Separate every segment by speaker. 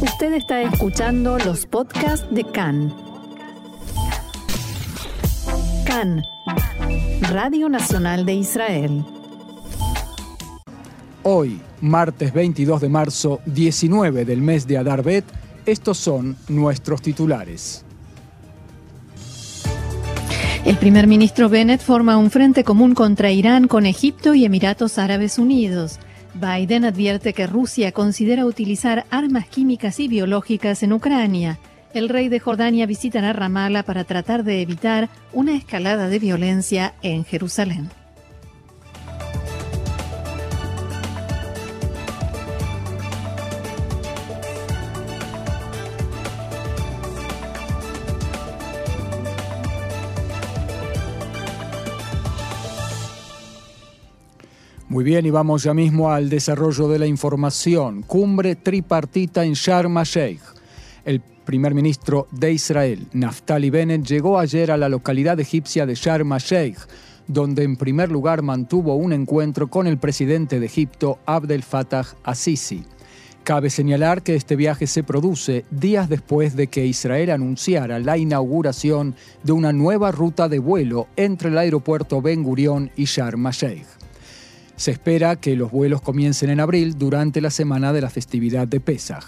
Speaker 1: Usted está escuchando los podcasts de CAN. CAN, Radio Nacional de Israel.
Speaker 2: Hoy, martes 22 de marzo, 19 del mes de Adar Bet, estos son nuestros titulares.
Speaker 1: El primer ministro Bennett forma un frente común contra Irán con Egipto y Emiratos Árabes Unidos. Biden advierte que Rusia considera utilizar armas químicas y biológicas en Ucrania. El rey de Jordania visitará Ramallah para tratar de evitar una escalada de violencia en Jerusalén.
Speaker 2: Muy bien, y vamos ya mismo al desarrollo de la información. Cumbre tripartita en Sharm el-Sheikh. El primer ministro de Israel, Naftali Bennett, llegó ayer a la localidad egipcia de Sharm el-Sheikh, donde en primer lugar mantuvo un encuentro con el presidente de Egipto, Abdel Fattah al-Sisi. Cabe señalar que este viaje se produce días después de que Israel anunciara la inauguración de una nueva ruta de vuelo entre el aeropuerto Ben Gurion y Sharm el-Sheikh. Se espera que los vuelos comiencen en abril durante la semana de la festividad de Pesach.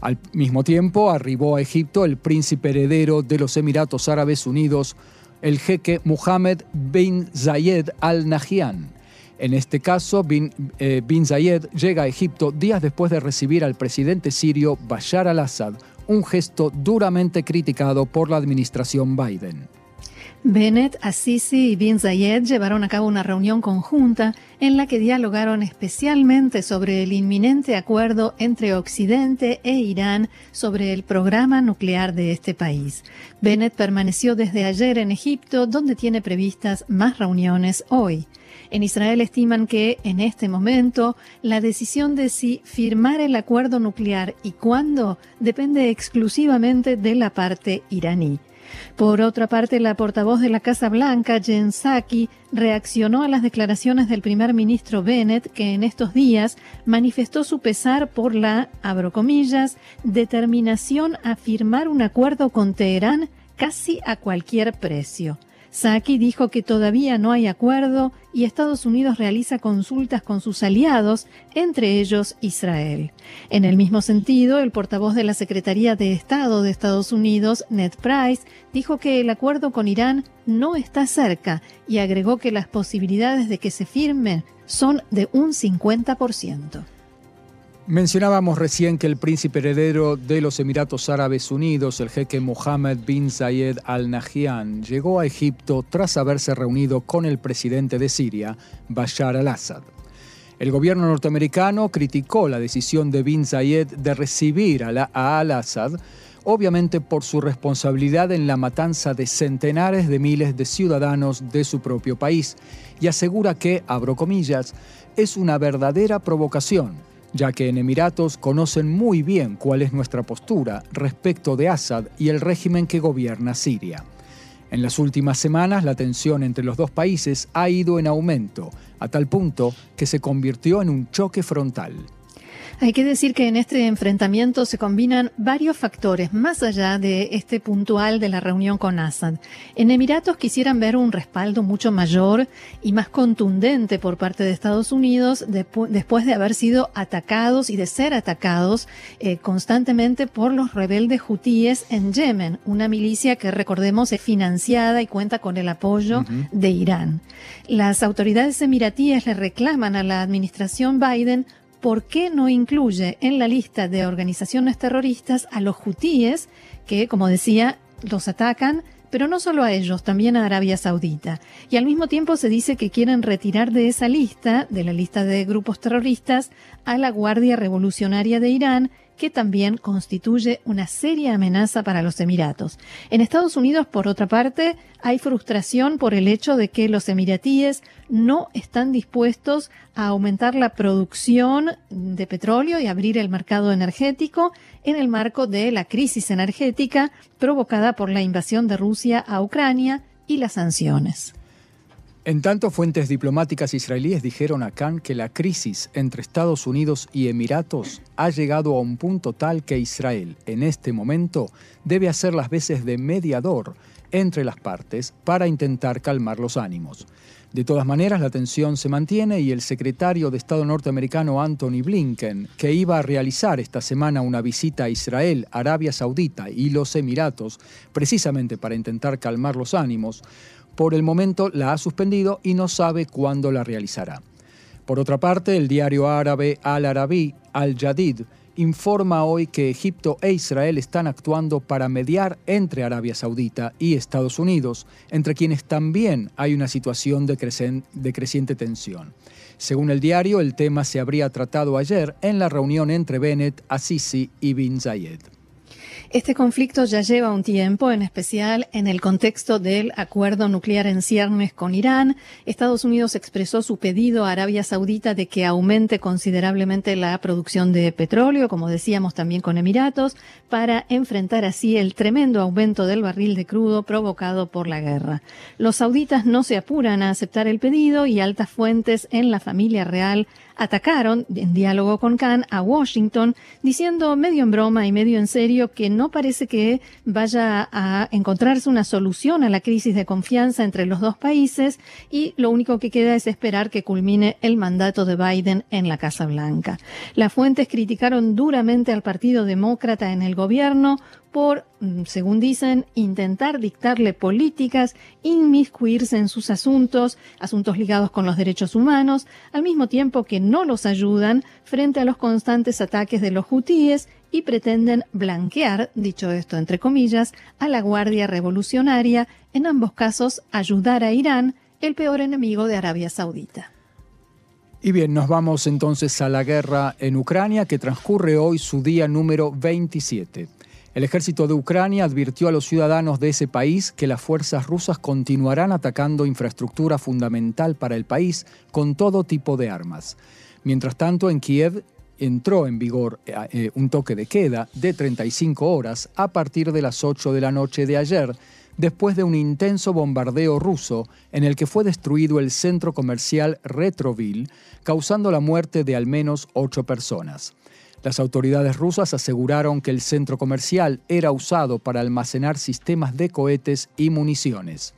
Speaker 2: Al mismo tiempo, arribó a Egipto el príncipe heredero de los Emiratos Árabes Unidos, el jeque Mohammed bin Zayed al Nahyan. En este caso, bin, eh, bin Zayed llega a Egipto días después de recibir al presidente sirio Bashar al-Assad, un gesto duramente criticado por la administración Biden.
Speaker 1: Bennett, Assisi y Bin Zayed llevaron a cabo una reunión conjunta en la que dialogaron especialmente sobre el inminente acuerdo entre Occidente e Irán sobre el programa nuclear de este país. Bennett permaneció desde ayer en Egipto, donde tiene previstas más reuniones hoy. En Israel estiman que, en este momento, la decisión de si firmar el acuerdo nuclear y cuándo depende exclusivamente de la parte iraní. Por otra parte, la portavoz de la Casa Blanca, Jen Psaki, reaccionó a las declaraciones del primer ministro Bennett, que en estos días manifestó su pesar por la, abro comillas, determinación a firmar un acuerdo con Teherán casi a cualquier precio. Saki dijo que todavía no hay acuerdo y Estados Unidos realiza consultas con sus aliados, entre ellos Israel. En el mismo sentido, el portavoz de la Secretaría de Estado de Estados Unidos, Ned Price, dijo que el acuerdo con Irán no está cerca y agregó que las posibilidades de que se firme son de un 50%.
Speaker 2: Mencionábamos recién que el príncipe heredero de los Emiratos Árabes Unidos, el jeque Mohammed bin Zayed al Nahyan, llegó a Egipto tras haberse reunido con el presidente de Siria, Bashar al-Assad. El gobierno norteamericano criticó la decisión de bin Zayed de recibir a al-Assad, obviamente por su responsabilidad en la matanza de centenares de miles de ciudadanos de su propio país, y asegura que, abro comillas, es una verdadera provocación ya que en Emiratos conocen muy bien cuál es nuestra postura respecto de Assad y el régimen que gobierna Siria. En las últimas semanas la tensión entre los dos países ha ido en aumento, a tal punto que se convirtió en un choque frontal.
Speaker 1: Hay que decir que en este enfrentamiento se combinan varios factores, más allá de este puntual de la reunión con Assad. En Emiratos quisieran ver un respaldo mucho mayor y más contundente por parte de Estados Unidos después de haber sido atacados y de ser atacados eh, constantemente por los rebeldes hutíes en Yemen, una milicia que recordemos es financiada y cuenta con el apoyo de Irán. Las autoridades emiratíes le reclaman a la administración Biden ¿por qué no incluye en la lista de organizaciones terroristas a los hutíes que, como decía, los atacan, pero no solo a ellos, también a Arabia Saudita? Y al mismo tiempo se dice que quieren retirar de esa lista, de la lista de grupos terroristas, a la Guardia Revolucionaria de Irán que también constituye una seria amenaza para los Emiratos. En Estados Unidos, por otra parte, hay frustración por el hecho de que los emiratíes no están dispuestos a aumentar la producción de petróleo y abrir el mercado energético en el marco de la crisis energética provocada por la invasión de Rusia a Ucrania y las sanciones.
Speaker 2: En tanto, fuentes diplomáticas israelíes dijeron a Khan que la crisis entre Estados Unidos y Emiratos ha llegado a un punto tal que Israel, en este momento, debe hacer las veces de mediador entre las partes para intentar calmar los ánimos. De todas maneras, la tensión se mantiene y el secretario de Estado norteamericano Anthony Blinken, que iba a realizar esta semana una visita a Israel, Arabia Saudita y los Emiratos, precisamente para intentar calmar los ánimos, por el momento la ha suspendido y no sabe cuándo la realizará. Por otra parte, el diario árabe Al-Arabi Al-Jadid informa hoy que Egipto e Israel están actuando para mediar entre Arabia Saudita y Estados Unidos, entre quienes también hay una situación de, creciente tensión. Según el diario, el tema se habría tratado ayer en la reunión entre Bennett, Assisi y Bin Zayed.
Speaker 1: Este conflicto ya lleva un tiempo, en especial en el contexto del acuerdo nuclear en ciernes con Irán. Estados Unidos expresó su pedido a Arabia Saudita de que aumente considerablemente la producción de petróleo, como decíamos también con Emiratos, para enfrentar así el tremendo aumento del barril de crudo provocado por la guerra. Los sauditas no se apuran a aceptar el pedido y altas fuentes en la familia real atacaron, en diálogo con Khan, a Washington, diciendo medio en broma y medio en serio que no parece que vaya a encontrarse una solución a la crisis de confianza entre los dos países y lo único que queda es esperar que culmine el mandato de Biden en la Casa Blanca. Las fuentes criticaron duramente al Partido Demócrata en el gobierno por, mm, según dicen, intentar dictarle políticas, inmiscuirse en sus asuntos, asuntos ligados con los derechos humanos, al mismo tiempo que no los ayudan frente a los constantes ataques de los hutíes y pretenden blanquear, dicho esto entre comillas, a la Guardia Revolucionaria, en ambos casos ayudar a Irán, el peor enemigo de Arabia Saudita.
Speaker 2: Y bien, nos vamos entonces a la guerra en Ucrania que transcurre hoy su día número 27. El ejército de Ucrania advirtió a los ciudadanos de ese país que las fuerzas rusas continuarán atacando infraestructura fundamental para el país con todo tipo de armas. Mientras tanto, en Kiev entró en vigor eh, eh, un toque de queda de 35 horas a partir de las 8 de la noche de ayer, después de un intenso bombardeo ruso en el que fue destruido el centro comercial Retroville, causando la muerte de al menos ocho personas. Las autoridades rusas aseguraron que el centro comercial era usado para almacenar sistemas de cohetes y municiones.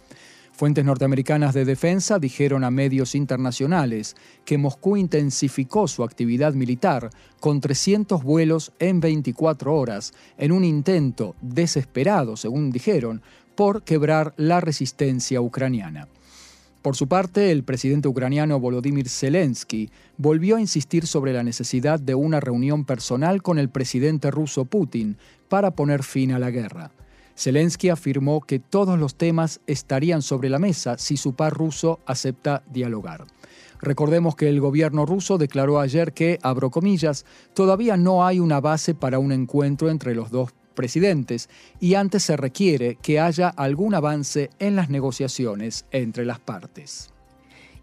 Speaker 2: Fuentes norteamericanas de defensa dijeron a medios internacionales que Moscú intensificó su actividad militar con 300 vuelos en 24 horas en un intento desesperado, según dijeron, por quebrar la resistencia ucraniana. Por su parte, el presidente ucraniano Volodymyr Zelensky volvió a insistir sobre la necesidad de una reunión personal con el presidente ruso Putin para poner fin a la guerra. Zelensky afirmó que todos los temas estarían sobre la mesa si su par ruso acepta dialogar. Recordemos que el gobierno ruso declaró ayer que, abro comillas, todavía no hay una base para un encuentro entre los dos presidentes y antes se requiere que haya algún avance en las negociaciones entre las partes.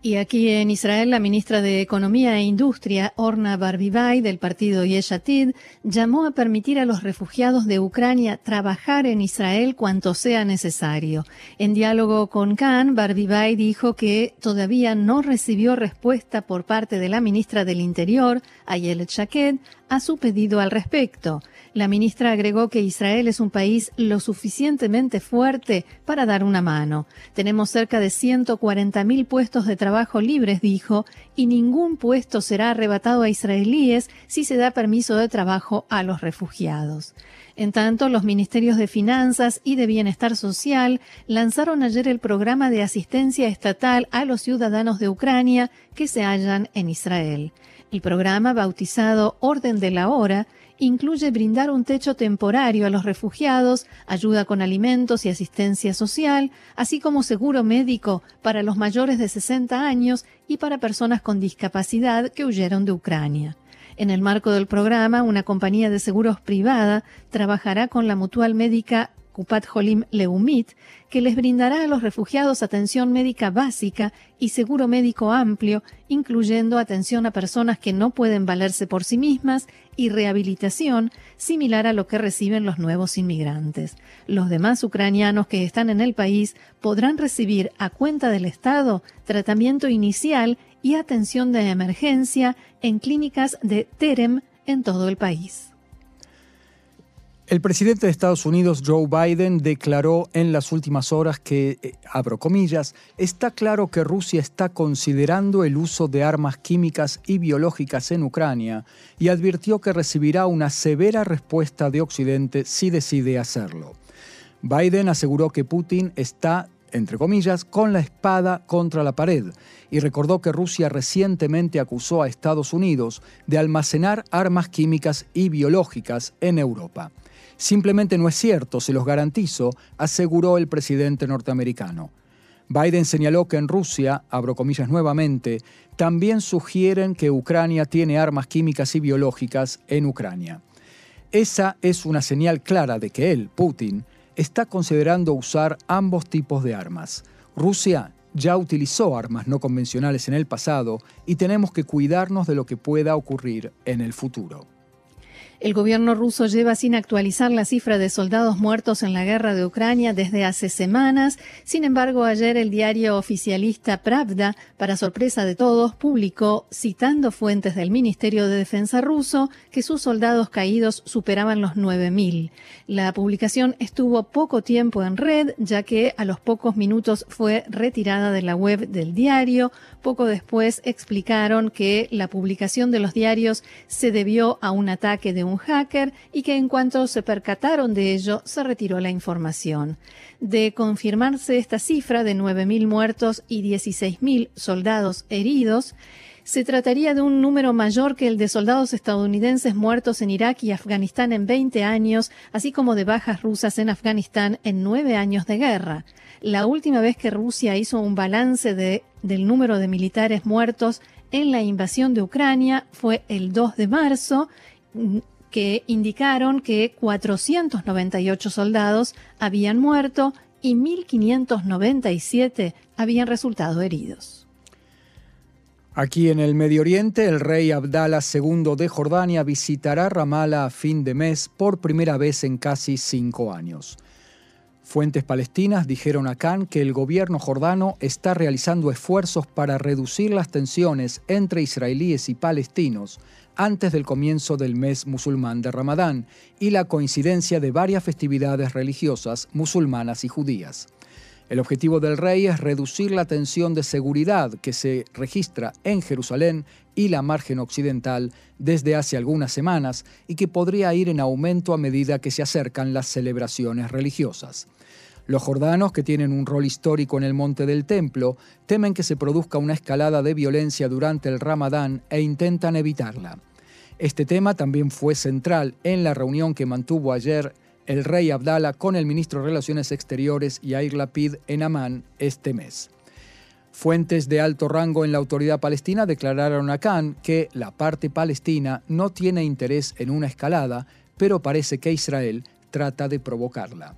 Speaker 1: Y aquí en Israel, la ministra de Economía e Industria, Orna Barbibay, del partido Yeshatid, llamó a permitir a los refugiados de Ucrania trabajar en Israel cuanto sea necesario. En diálogo con Khan, Barbibay dijo que todavía no recibió respuesta por parte de la ministra del Interior, Ayelet Shaked, a su pedido al respecto. La ministra agregó que Israel es un país lo suficientemente fuerte para dar una mano. Tenemos cerca de 140.000 puestos de trabajo libres, dijo, y ningún puesto será arrebatado a israelíes si se da permiso de trabajo a los refugiados. En tanto, los ministerios de Finanzas y de Bienestar Social lanzaron ayer el programa de asistencia estatal a los ciudadanos de Ucrania que se hallan en Israel. El programa, bautizado Orden de la Hora, incluye brindar un techo temporario a los refugiados, ayuda con alimentos y asistencia social, así como seguro médico para los mayores de 60 años y para personas con discapacidad que huyeron de Ucrania. En el marco del programa, una compañía de seguros privada trabajará con la mutual médica Kupat Holim Leumit, que les brindará a los refugiados atención médica básica y seguro médico amplio, incluyendo atención a personas que no pueden valerse por sí mismas y rehabilitación similar a lo que reciben los nuevos inmigrantes. Los demás ucranianos que están en el país podrán recibir a cuenta del Estado tratamiento inicial y atención de emergencia en clínicas de Terem en todo el país.
Speaker 2: El presidente de Estados Unidos, Joe Biden, declaró en las últimas horas que, eh, abro comillas, está claro que Rusia está considerando el uso de armas químicas y biológicas en Ucrania y advirtió que recibirá una severa respuesta de Occidente si decide hacerlo. Biden aseguró que Putin está, entre comillas, con la espada contra la pared y recordó que Rusia recientemente acusó a Estados Unidos de almacenar armas químicas y biológicas en Europa. Simplemente no es cierto, se los garantizo, aseguró el presidente norteamericano. Biden señaló que en Rusia, abro comillas nuevamente, también sugieren que Ucrania tiene armas químicas y biológicas en Ucrania. Esa es una señal clara de que él, Putin, está considerando usar ambos tipos de armas. Rusia ya utilizó armas no convencionales en el pasado y tenemos que cuidarnos de lo que pueda ocurrir en el futuro.
Speaker 1: El gobierno ruso lleva sin actualizar la cifra de soldados muertos en la guerra de Ucrania desde hace semanas. Sin embargo, ayer el diario oficialista Pravda, para sorpresa de todos, publicó, citando fuentes del Ministerio de Defensa ruso, que sus soldados caídos superaban los 9.000. La publicación estuvo poco tiempo en red, ya que a los pocos minutos fue retirada de la web del diario. Poco después explicaron que la publicación de los diarios se debió a un ataque de un hacker y que en cuanto se percataron de ello se retiró la información. De confirmarse esta cifra de 9.000 muertos y 16.000 soldados heridos, se trataría de un número mayor que el de soldados estadounidenses muertos en Irak y Afganistán en 20 años, así como de bajas rusas en Afganistán en nueve años de guerra. La última vez que Rusia hizo un balance de, del número de militares muertos en la invasión de Ucrania fue el 2 de marzo que indicaron que 498 soldados habían muerto y 1.597 habían resultado heridos.
Speaker 2: Aquí en el Medio Oriente, el rey Abdallah II de Jordania visitará Ramallah a fin de mes por primera vez en casi cinco años. Fuentes palestinas dijeron a Khan que el gobierno jordano está realizando esfuerzos para reducir las tensiones entre israelíes y palestinos antes del comienzo del mes musulmán de Ramadán y la coincidencia de varias festividades religiosas musulmanas y judías. El objetivo del rey es reducir la tensión de seguridad que se registra en Jerusalén y la margen occidental desde hace algunas semanas y que podría ir en aumento a medida que se acercan las celebraciones religiosas. Los jordanos, que tienen un rol histórico en el Monte del Templo, temen que se produzca una escalada de violencia durante el Ramadán e intentan evitarla. Este tema también fue central en la reunión que mantuvo ayer el rey Abdallah con el ministro de Relaciones Exteriores Yair Lapid en Amán este mes. Fuentes de alto rango en la autoridad palestina declararon a Khan que la parte palestina no tiene interés en una escalada, pero parece que Israel trata de provocarla.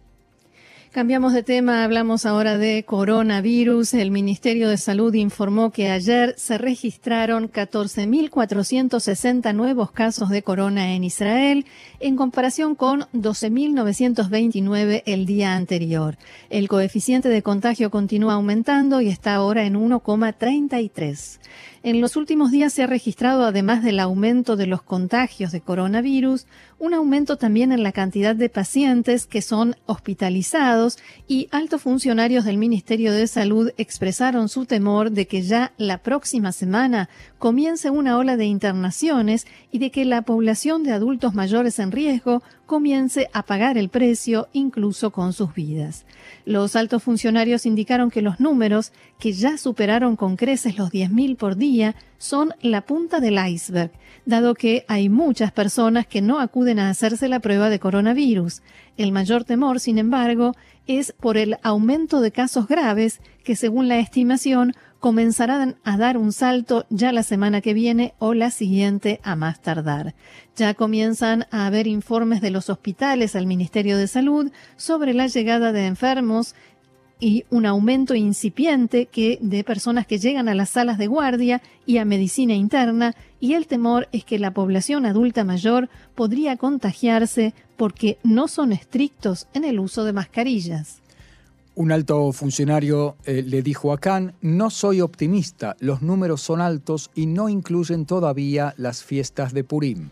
Speaker 1: Cambiamos de tema, hablamos ahora de coronavirus. El Ministerio de Salud informó que ayer se registraron 14.460 nuevos casos de corona en Israel, en comparación con 12.929 el día anterior. El coeficiente de contagio continúa aumentando y está ahora en 1,33. En los últimos días se ha registrado, además del aumento de los contagios de coronavirus, un aumento también en la cantidad de pacientes que son hospitalizados y altos funcionarios del Ministerio de Salud expresaron su temor de que ya la próxima semana comience una ola de internaciones y de que la población de adultos mayores en riesgo comience a pagar el precio incluso con sus vidas. Los altos funcionarios indicaron que los números, que ya superaron con creces los 10.000 por día, son la punta del iceberg, dado que hay muchas personas que no acuden a hacerse la prueba de coronavirus. El mayor temor, sin embargo, es por el aumento de casos graves que, según la estimación, comenzarán a dar un salto ya la semana que viene o la siguiente a más tardar. Ya comienzan a haber informes de los hospitales al Ministerio de Salud sobre la llegada de enfermos y un aumento incipiente que, de personas que llegan a las salas de guardia y a medicina interna, y el temor es que la población adulta mayor podría contagiarse porque no son estrictos en el uso de mascarillas.
Speaker 2: Un alto funcionario eh, le dijo a Khan, no soy optimista, los números son altos y no incluyen todavía las fiestas de Purim.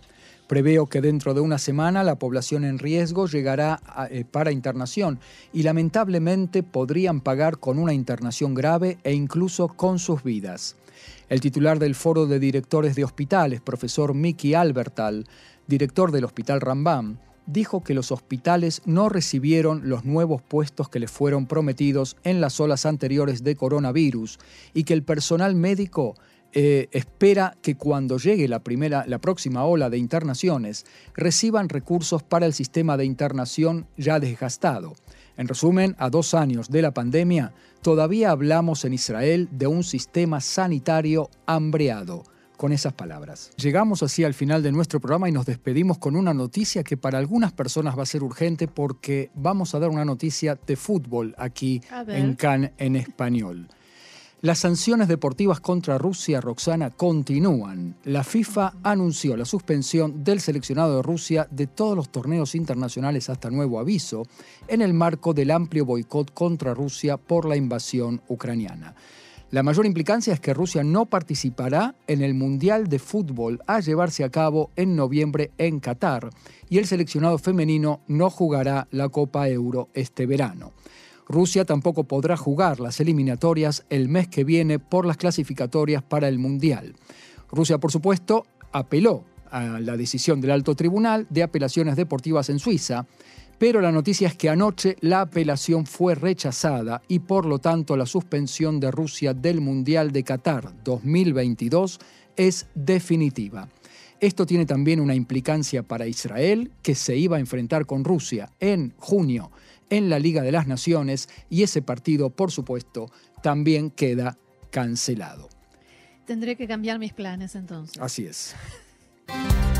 Speaker 2: Preveo que dentro de una semana la población en riesgo llegará eh, para internación y lamentablemente podrían pagar con una internación grave e incluso con sus vidas. El titular del Foro de Directores de Hospitales, profesor Miki Albertal, director del Hospital Rambam, dijo que los hospitales no recibieron los nuevos puestos que les fueron prometidos en las olas anteriores de coronavirus y que el personal médico eh, espera que cuando llegue la, primera, la próxima ola de internaciones reciban recursos para el sistema de internación ya desgastado. En resumen, a dos años de la pandemia, todavía hablamos en Israel de un sistema sanitario hambreado con esas palabras. Llegamos así al final de nuestro programa y nos despedimos con una noticia que para algunas personas va a ser urgente porque vamos a dar una noticia de fútbol aquí en Cannes en español. Las sanciones deportivas contra Rusia, Roxana, continúan. La FIFA anunció la suspensión del seleccionado de Rusia de todos los torneos internacionales hasta nuevo aviso en el marco del amplio boicot contra Rusia por la invasión ucraniana. La mayor implicancia es que Rusia no participará en el Mundial de Fútbol a llevarse a cabo en noviembre en Qatar y el seleccionado femenino no jugará la Copa Euro este verano. Rusia tampoco podrá jugar las eliminatorias el mes que viene por las clasificatorias para el Mundial. Rusia, por supuesto, apeló a la decisión del alto tribunal de apelaciones deportivas en Suiza pero la noticia es que anoche la apelación fue rechazada y por lo tanto la suspensión de Rusia del Mundial de Qatar 2022 es definitiva. Esto tiene también una implicancia para Israel, que se iba a enfrentar con Rusia en junio en la Liga de las Naciones y ese partido, por supuesto, también queda cancelado.
Speaker 1: Tendré que cambiar mis planes entonces.
Speaker 2: Así es.